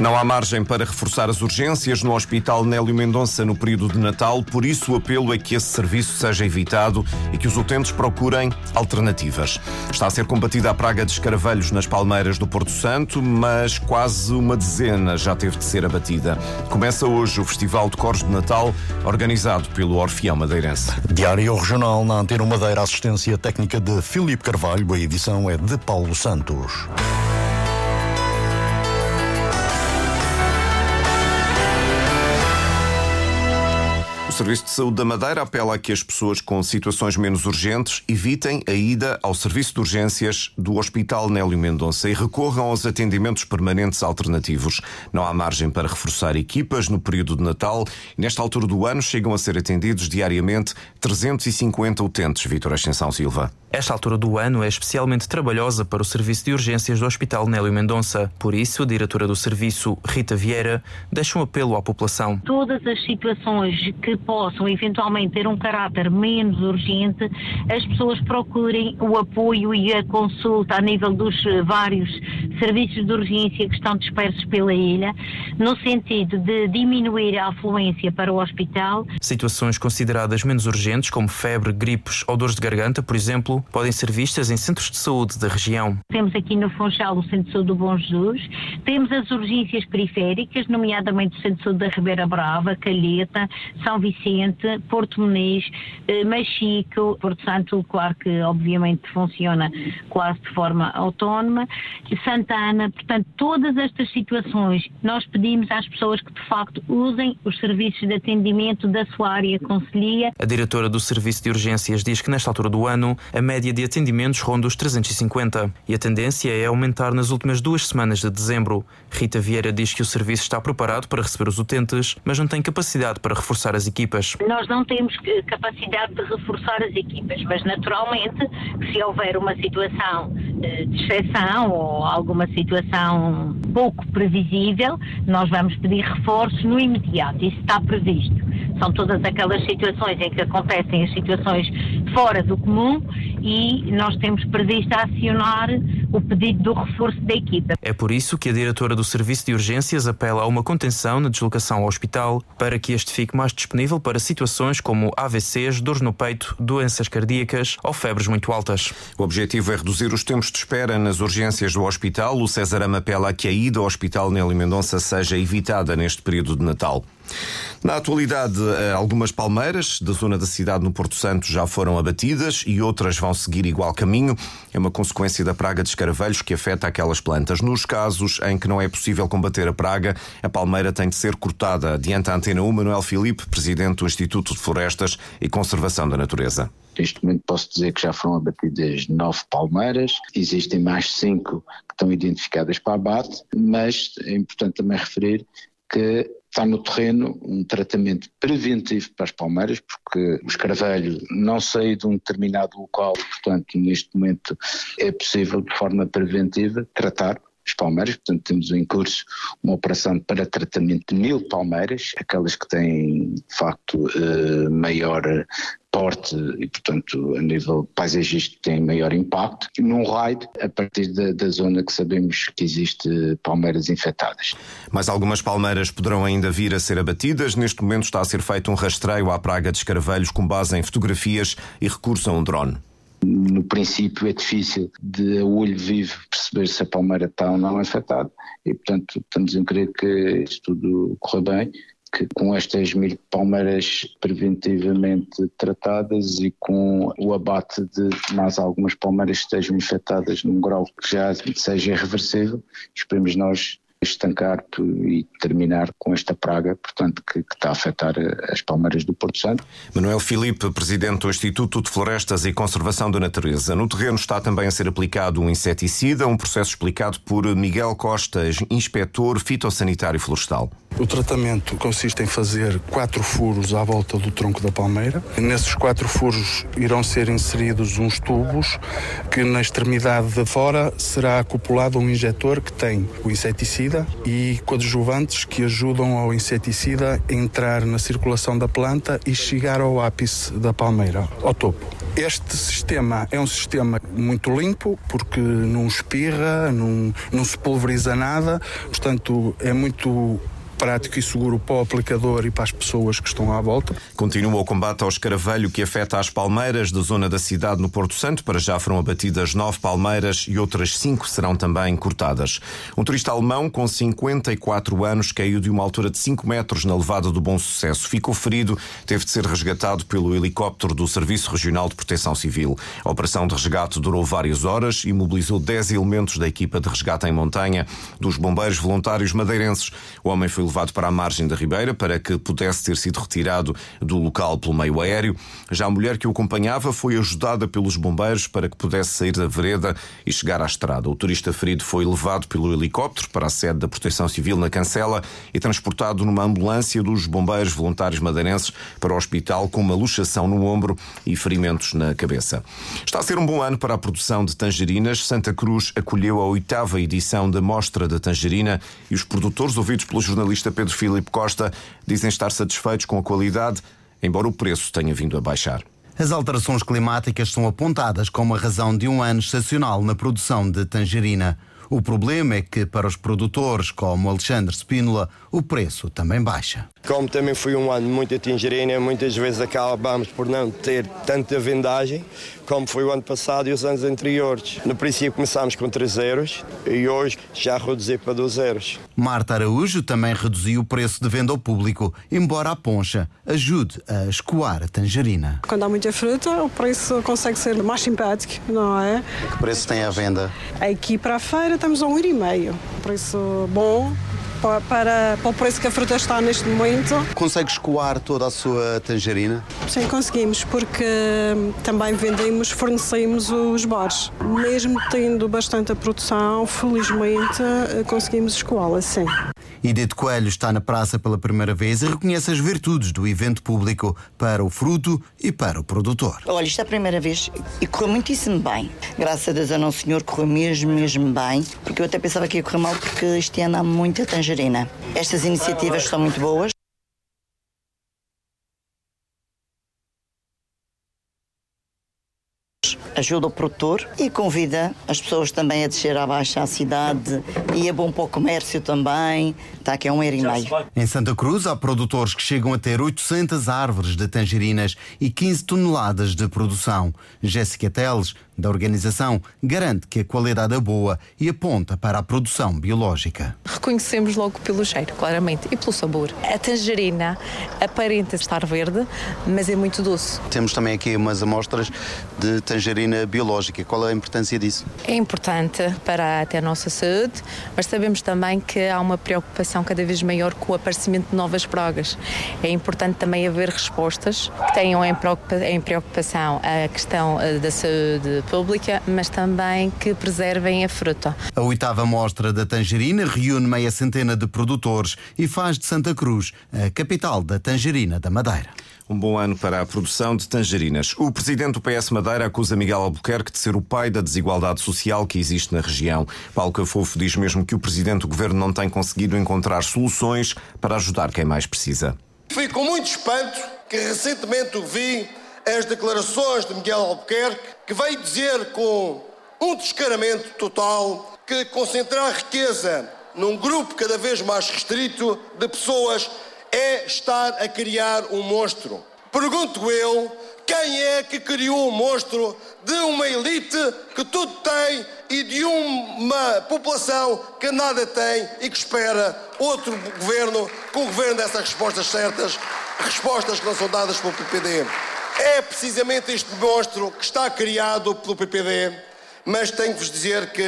Não há margem para reforçar as urgências no Hospital Nélio Mendonça no período de Natal, por isso o apelo é que esse serviço seja evitado e que os utentes procurem alternativas. Está a ser combatida a praga de escaravelhos nas palmeiras do Porto Santo, mas quase uma dezena já teve de ser abatida. Começa hoje o Festival de Cores de Natal, organizado pelo Orfeão Madeirense. Diário Regional na Antena Madeira, assistência técnica de Filipe Carvalho, a edição é de Paulo Santos. Serviço de Saúde da Madeira apela a que as pessoas com situações menos urgentes evitem a ida ao serviço de urgências do Hospital Nélio Mendonça e recorram aos atendimentos permanentes alternativos. Não há margem para reforçar equipas no período de Natal e nesta altura do ano chegam a ser atendidos diariamente 350 utentes. Vítor Ascensão Silva. Esta altura do ano é especialmente trabalhosa para o serviço de urgências do Hospital Nélio Mendonça. Por isso, a diretora do serviço, Rita Vieira, deixa um apelo à população. Todas as situações que possam eventualmente ter um caráter menos urgente, as pessoas procurem o apoio e a consulta a nível dos vários serviços de urgência que estão dispersos pela ilha, no sentido de diminuir a afluência para o hospital. Situações consideradas menos urgentes, como febre, gripes ou dores de garganta, por exemplo, podem ser vistas em centros de saúde da região. Temos aqui no Funchal o Centro de Saúde do Bom Jesus, temos as urgências periféricas, nomeadamente o Centro de Saúde da Ribeira Brava, Calheta, São Vicente, Porto Muniz, eh, Machico, Porto Santo, claro que obviamente funciona quase de forma autónoma, Santana, portanto, todas estas situações nós pedimos às pessoas que de facto usem os serviços de atendimento da sua área conselhia. A diretora do Serviço de Urgências diz que nesta altura do ano a média de atendimentos ronda os 350 e a tendência é aumentar nas últimas duas semanas de dezembro. Rita Vieira diz que o serviço está preparado para receber os utentes, mas não tem capacidade para reforçar as equipas. Nós não temos capacidade de reforçar as equipas, mas naturalmente, se houver uma situação eh, de exceção ou alguma situação pouco previsível, nós vamos pedir reforços no imediato. Isso está previsto. São todas aquelas situações em que acontecem as situações fora do comum e nós temos previsto acionar o pedido do reforço da equipa. É por isso que a diretora do Serviço de Urgências apela a uma contenção na deslocação ao hospital para que este fique mais disponível para situações como AVCs, dores no peito, doenças cardíacas ou febres muito altas. O objetivo é reduzir os tempos de espera nas urgências do hospital. O César Ama apela a que a ida ao Hospital Nelly Mendonça seja evitada neste período de Natal. Na atualidade, eh, algumas palmeiras da zona da cidade no Porto Santo já foram abatidas e outras vão seguir igual caminho. É uma consequência da praga de escaravelhos que afeta aquelas plantas. Nos casos em que não é possível combater a praga, a palmeira tem de ser cortada. Adianta a Antena 1, Manuel Filipe, presidente do Instituto de Florestas e Conservação da Natureza. Neste momento posso dizer que já foram abatidas nove palmeiras, existem mais cinco que estão identificadas para abate, mas é importante também referir que está no terreno um tratamento preventivo para as palmeiras, porque o escaravelho não sai de um determinado local, portanto, neste momento é possível de forma preventiva tratar as palmeiras, portanto temos em curso uma operação para tratamento de mil palmeiras, aquelas que têm de facto eh, maior porte e, portanto, a nível paisagístico tem maior impacto, num raio a partir da, da, zona que sabemos que existe palmeiras infectadas. Mas algumas palmeiras poderão ainda vir a ser abatidas. Neste momento está a ser feito um rastreio à praga de escaravelhos com base em fotografias e recurso a um drone. No princípio é difícil de a olho vivo perceber se a palmeira está ou não afetada e, portanto, estamos a crer que isto tudo corra bem que com estas mil palmeiras preventivamente tratadas e com o abate de mais algumas palmeiras que estejam infectadas num grau que já seja irreversível, esperemos nós estancar e terminar com esta praga, portanto, que, que, está a afetar as palmeiras do Porto Santo. Manuel Filipe, presidente do Instituto de Florestas e Conservação da Natureza. No terreno está também a ser aplicado um inseticida, um processo explicado por Miguel Costas, inspetor fitossanitário florestal. O tratamento consiste em fazer quatro furos à volta do tronco da palmeira. Nesses quatro furos irão ser inseridos uns tubos que na extremidade de fora será acoplado um injetor que tem o inseticida e coadjuvantes que ajudam ao inseticida a entrar na circulação da planta e chegar ao ápice da palmeira, ao topo. Este sistema é um sistema muito limpo porque não espirra, não, não se pulveriza nada, portanto é muito prático e seguro para o aplicador e para as pessoas que estão à volta. Continua o combate ao escaravelho que afeta as palmeiras da zona da cidade no Porto Santo. Para já foram abatidas nove palmeiras e outras cinco serão também cortadas. Um turista alemão com 54 anos caiu de uma altura de 5 metros na levada do Bom Sucesso. Ficou ferido, teve de ser resgatado pelo helicóptero do Serviço Regional de Proteção Civil. A operação de resgate durou várias horas e mobilizou 10 elementos da equipa de resgate em montanha dos bombeiros voluntários madeirenses. O homem foi levado para a margem da Ribeira para que pudesse ter sido retirado do local pelo meio aéreo. Já a mulher que o acompanhava foi ajudada pelos bombeiros para que pudesse sair da vereda e chegar à estrada. O turista ferido foi levado pelo helicóptero para a sede da Proteção Civil na Cancela e transportado numa ambulância dos bombeiros voluntários madeirenses para o hospital com uma luxação no ombro e ferimentos na cabeça. Está a ser um bom ano para a produção de tangerinas. Santa Cruz acolheu a oitava edição da Mostra da Tangerina e os produtores, ouvidos pelo jornalista jornalista Pedro Filipe Costa dizem estar satisfeitos com a qualidade, embora o preço tenha vindo a baixar. As alterações climáticas são apontadas como a razão de um ano excepcional na produção de tangerina. O problema é que, para os produtores como Alexandre Spínola, o preço também baixa. Como também foi um ano muito tangerina, muitas vezes acabamos por não ter tanta vendagem como foi o ano passado e os anos anteriores. No princípio começámos com 3 euros e hoje já reduzi para 2 euros. Marta Araújo também reduziu o preço de venda ao público, embora a poncha ajude a escoar a tangerina. Quando há muita fruta, o preço consegue ser mais simpático, não é? Que preço tem a venda? Aqui para a feira estamos a um euro e meio. Preço bom, para, para, o preço que a fruta está neste momento. Consegue escoar toda a sua tangerina? Sim, conseguimos, porque também vendemos, fornecemos os bares. Mesmo tendo bastante a produção, felizmente eh, conseguimos escoá-la, sim. Edith Coelho está na praça pela primeira vez e reconhece as virtudes do evento público para o fruto e para o produtor. Olha, isto é a primeira vez e correu muitíssimo bem. Graças a Deus a Nosso Senhor correu mesmo, mesmo bem, porque eu até pensava que ia correr mal porque este ano há muita tangerina. Estas iniciativas são muito boas. Ajuda o produtor e convida as pessoas também a descer abaixo à cidade e é bom para o comércio também. Está aqui a um euro e meio. Em Santa Cruz há produtores que chegam a ter 800 árvores de tangerinas e 15 toneladas de produção. Jéssica Teles da organização garante que a qualidade é boa e aponta para a produção biológica. Reconhecemos logo pelo cheiro, claramente, e pelo sabor. A tangerina aparenta estar verde, mas é muito doce. Temos também aqui umas amostras de tangerina biológica. Qual é a importância disso? É importante para até a nossa saúde, mas sabemos também que há uma preocupação cada vez maior com o aparecimento de novas pragas. É importante também haver respostas que tenham em preocupação a questão eh, da saúde pública, mas também que preservem a fruta. A oitava mostra da tangerina reúne meia centena de produtores e faz de Santa Cruz a capital da tangerina da Madeira. Um bom ano para a produção de tangerinas. O presidente do PS Madeira acusa Miguel Albuquerque de ser o pai da desigualdade social que existe na região. Paulo Cafofo diz mesmo que o presidente do governo não tem conseguido encontrar soluções para ajudar quem mais precisa. Fui com muito espanto que recentemente vi as declarações de Miguel Albuquerque, que veio dizer com um descaramento total que concentrar riqueza num grupo cada vez mais restrito de pessoas é estar a criar um monstro. Pergunto eu, quem é que criou um monstro de uma elite que tudo tem e de uma população que nada tem e que espera outro governo com o governo dessas respostas certas, respostas que não são dadas pelo PPD. É precisamente este monstro que está criado pelo PPD, mas tenho que vos dizer que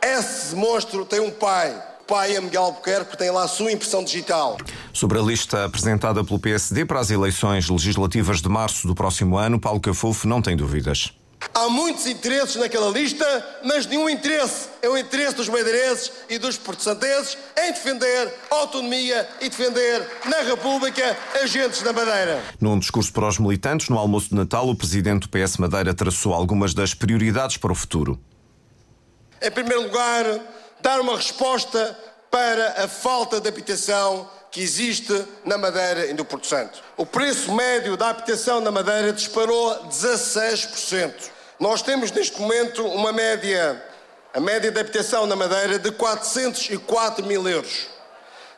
esse monstro tem um pai. Pai é Miguel Albuquerque, tem lá a sua impressão digital. Sobre a lista apresentada pelo PSD para as eleições legislativas de março do próximo ano, Paulo Cafufo não tem dúvidas. Há muitos interesses naquela lista, mas nenhum interesse é o interesse dos madeirenses e dos portugueses em defender a autonomia e defender na República agentes da Madeira. Num discurso para os militantes, no almoço de Natal, o presidente do PS Madeira traçou algumas das prioridades para o futuro. Em primeiro lugar, dar uma resposta para a falta de habitação que existe na Madeira e no Porto Santo. O preço médio da habitação na Madeira disparou 16%. Nós temos neste momento uma média, a média de habitação na Madeira de 404 mil euros.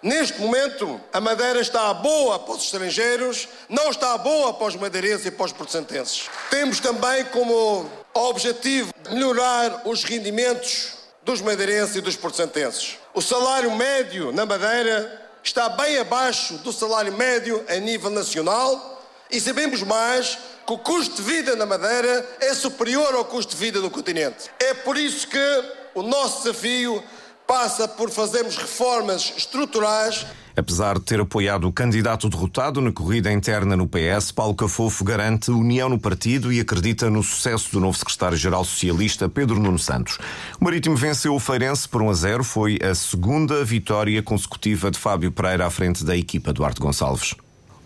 Neste momento, a Madeira está boa para os estrangeiros, não está boa para os madeirenses e para os portugueses. Temos também como objetivo melhorar os rendimentos dos madeirenses e dos portugueses. O salário médio na Madeira está bem abaixo do salário médio a nível nacional e sabemos mais que o custo de vida na Madeira é superior ao custo de vida do continente. É por isso que o nosso desafio passa por fazermos reformas estruturais. Apesar de ter apoiado o candidato derrotado na corrida interna no PS, Paulo Cafofo garante união no partido e acredita no sucesso do novo secretário-geral socialista Pedro Nuno Santos. O Marítimo venceu o Feirense por 1 a 0, foi a segunda vitória consecutiva de Fábio Pereira à frente da equipa Duarte Gonçalves.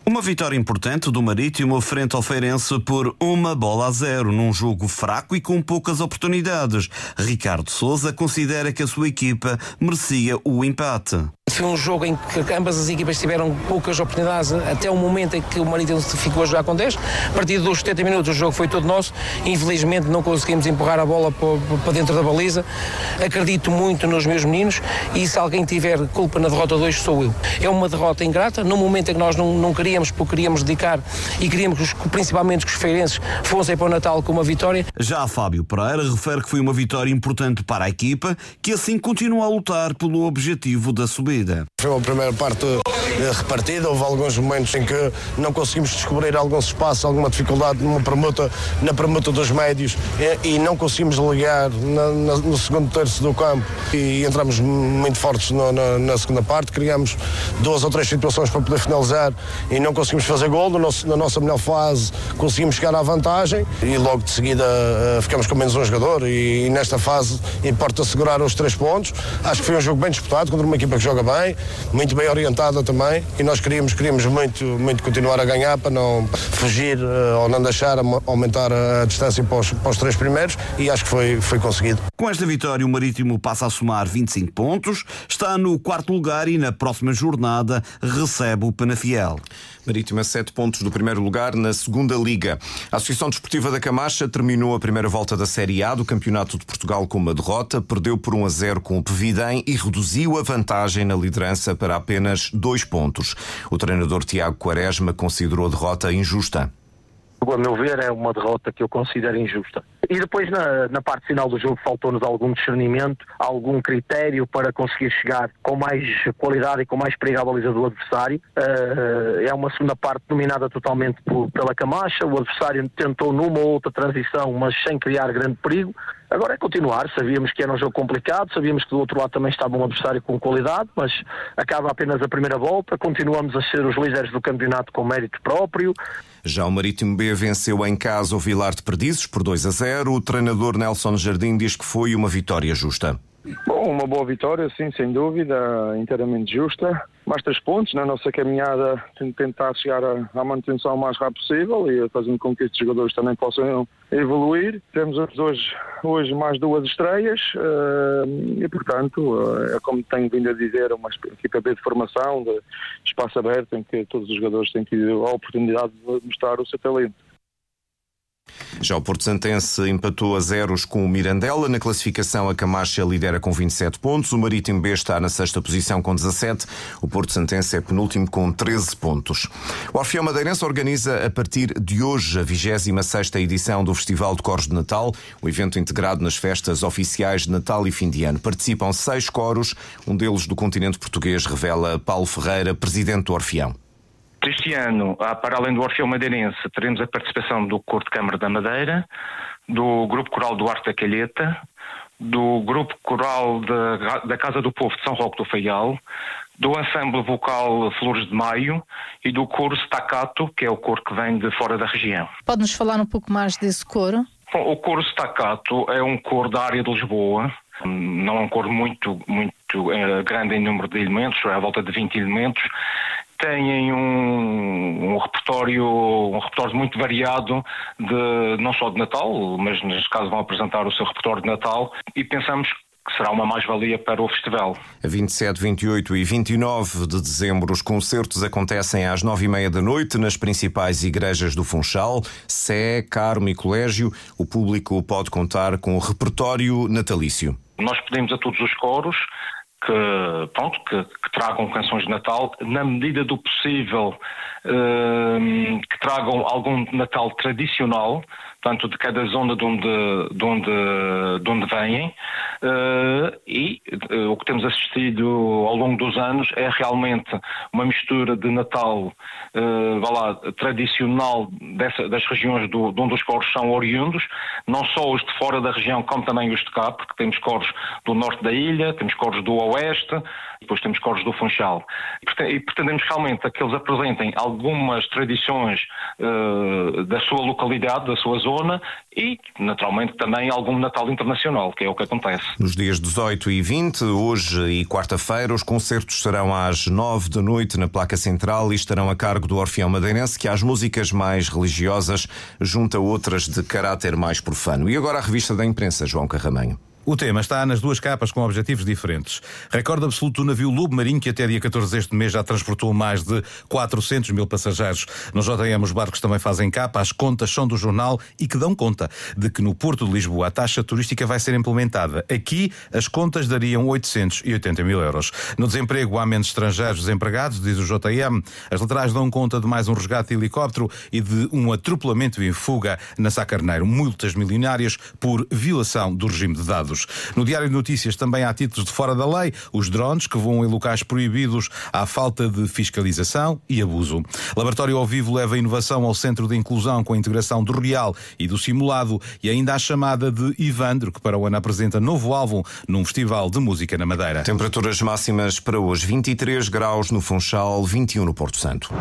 Uma vitória importante do Marítimo frente ao Feirense por uma bola a zero, num jogo fraco e com poucas oportunidades. Ricardo Souza considera que a sua equipa merecia o empate. Foi um jogo em que ambas as equipas tiveram poucas oportunidades até o momento em que o Marítimo ficou a jogar com 10. A partir dos 70 minutos o jogo foi todo nosso. Infelizmente não conseguimos empurrar a bola para dentro da baliza. Acredito muito nos meus meninos e se alguém tiver culpa na derrota de hoje sou eu. É uma derrota ingrata, no momento em que nós não, não queríamos, porque queríamos dedicar e queríamos principalmente que os feirenses fossem para o Natal com uma vitória. Já Fábio Pereira refere que foi uma vitória importante para a equipa, que assim continua a lutar pelo objetivo da subida. Foi uma primeira parte repartida, houve alguns momentos em que não conseguimos descobrir alguns espaços, alguma dificuldade numa permuta, na permuta dos médios e, eh, não conseguimos ligar na, na, no segundo terço do campo. E entramos muito fortes no, na, na, segunda parte, criamos duas ou três situações para poder finalizar e não conseguimos fazer gol, no nosso, na nossa melhor fase. Conseguimos chegar à vantagem e logo de seguida uh, ficamos com menos um jogador. E, e nesta fase importa segurar os três pontos. Acho que foi um jogo bem disputado contra uma equipa que joga bem, muito bem orientada também e nós queríamos, queríamos muito, muito continuar a ganhar para não fugir uh, ou não deixar aumentar a distância para os, para os, três primeiros e acho que foi, foi conseguido. Com esta vitória o Marítimo passa a somar 25 pontos, está no quarto lugar e na próxima jornada recebe o Penafiel. Marítimo a 7 pontos do primeiro lugar na segunda Liga. A Associação Desportiva da Camacha terminou a primeira volta da Série A do Campeonato de Portugal com uma derrota, perdeu por 1 a 0 com o Pevidem e reduziu a vantagem na liderança para apenas pontos. O treinador Tiago Quaresma considerou a derrota injusta. A meu ver, é uma derrota que eu considero injusta. E depois, na, na parte final do jogo, faltou-nos algum discernimento, algum critério para conseguir chegar com mais qualidade e com mais perigo à baliza do adversário. Uh, é uma segunda parte dominada totalmente por, pela Camacha. O adversário tentou numa ou outra transição, mas sem criar grande perigo. Agora é continuar, sabíamos que era um jogo complicado, sabíamos que do outro lado também estava um adversário com qualidade, mas acaba apenas a primeira volta, continuamos a ser os líderes do campeonato com mérito próprio. Já o Marítimo B venceu em casa o Vilar de Perdizes por 2 a 0. O treinador Nelson Jardim diz que foi uma vitória justa. Bom, uma boa vitória, sim, sem dúvida, inteiramente justa. Mais três pontos na nossa caminhada, tentar chegar à manutenção o mais rápido possível e fazendo com que estes jogadores também possam evoluir. Temos hoje, hoje mais duas estreias eh, e, portanto, eh, é como tenho vindo a dizer, uma equipa B de formação, de espaço aberto, em que todos os jogadores têm tido a oportunidade de mostrar o seu talento. Já o Porto Santense empatou a zeros com o Mirandela. Na classificação, a Camacha lidera com 27 pontos. O Marítimo B está na sexta posição com 17. O Porto Santense é penúltimo com 13 pontos. O Orfeão Madeirense organiza a partir de hoje a 26 edição do Festival de Coros de Natal, o evento integrado nas festas oficiais de Natal e fim de ano. Participam seis coros, um deles do continente português, revela Paulo Ferreira, presidente do Orfeão. Este ano, para além do Orfeu Madeirense, teremos a participação do Cor de Câmara da Madeira, do Grupo Coral Duarte da Calheta, do Grupo Coral da, da Casa do Povo de São Roque do Faial, do Ensemble Vocal Flores de Maio e do coro Staccato, que é o coro que vem de fora da região. Pode-nos falar um pouco mais desse coro? Bom, o coro staccato é um coro da área de Lisboa, não é um coro muito, muito é, grande em número de elementos, é à volta de 20 elementos, têm um, um, repertório um repertório muito variado de não só de Natal, mas neste caso vão apresentar o seu repertório de Natal e pensamos que será uma mais-valia para o festival. A 27, 28 e 29 de dezembro, os concertos acontecem às nove e meia da noite nas principais igrejas do Funchal, Sé, Carmo e Colégio. O público pode contar com o repertório natalício. Nós pedimos a todos os coros que, pronto, que, que, tragam canções de Natal, na medida do possível, uh, que tragam algum Natal tradicional, tanto de cada zona de onde, de onde, de onde vêm, uh, e uh, o que temos assistido ao longo dos anos é realmente uma mistura de Natal uh, lá, tradicional dessa, das regiões do, de onde os coros são oriundos, não só os de fora da região, como também os de cá, porque temos coros do norte da ilha, temos coros do oeste, depois temos coros do Funchal. E pretendemos realmente que eles apresentem algumas tradições da sua localidade, da sua zona e, naturalmente, também algum Natal internacional, que é o que acontece. Nos dias 18 e 20, hoje e quarta-feira, os concertos serão às 9 da noite na placa central e estarão a cargo do Orfeão Madeirense, que às músicas mais religiosas junta outras de caráter mais profano. E agora a revista da imprensa, João Carramanho. O tema está nas duas capas com objetivos diferentes. Recorde absoluto do navio Lobo Marinho, que até dia 14 deste mês já transportou mais de 400 mil passageiros. No JM, os barcos também fazem capa, as contas são do jornal e que dão conta de que no Porto de Lisboa a taxa turística vai ser implementada. Aqui, as contas dariam 880 mil euros. No desemprego, há menos estrangeiros desempregados, diz o JM. As laterais dão conta de mais um resgate de helicóptero e de um atropelamento em fuga na Sacarneiro. Multas milionárias por violação do regime de dados. No Diário de Notícias também há títulos de fora da lei, os drones que voam em locais proibidos, à falta de fiscalização e abuso. Laboratório ao Vivo leva a inovação ao centro de inclusão com a integração do real e do simulado e ainda a chamada de Ivandro, que para o ano apresenta novo álbum num festival de música na Madeira. Temperaturas máximas para hoje: 23 graus no Funchal, 21 no Porto Santo.